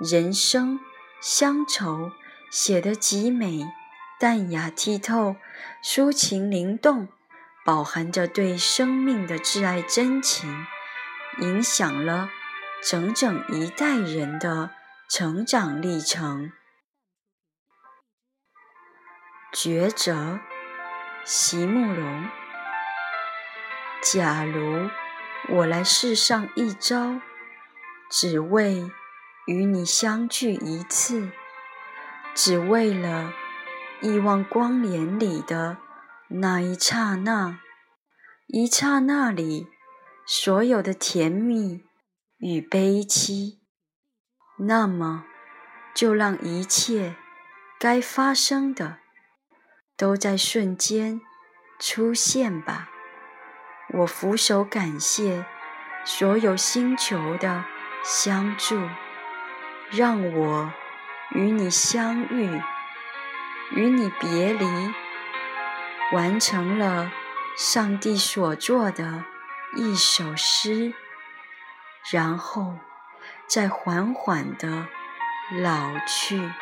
人生乡愁写得极美，淡雅剔透，抒情灵动，饱含着对生命的挚爱真情，影响了整整一代人的成长历程。抉择，席慕容。假如我来世上一遭，只为。与你相聚一次，只为了亿万光年里的那一刹那，一刹那里所有的甜蜜与悲凄。那么，就让一切该发生的都在瞬间出现吧。我俯首感谢所有星球的相助。让我与你相遇，与你别离，完成了上帝所做的一首诗，然后再缓缓地老去。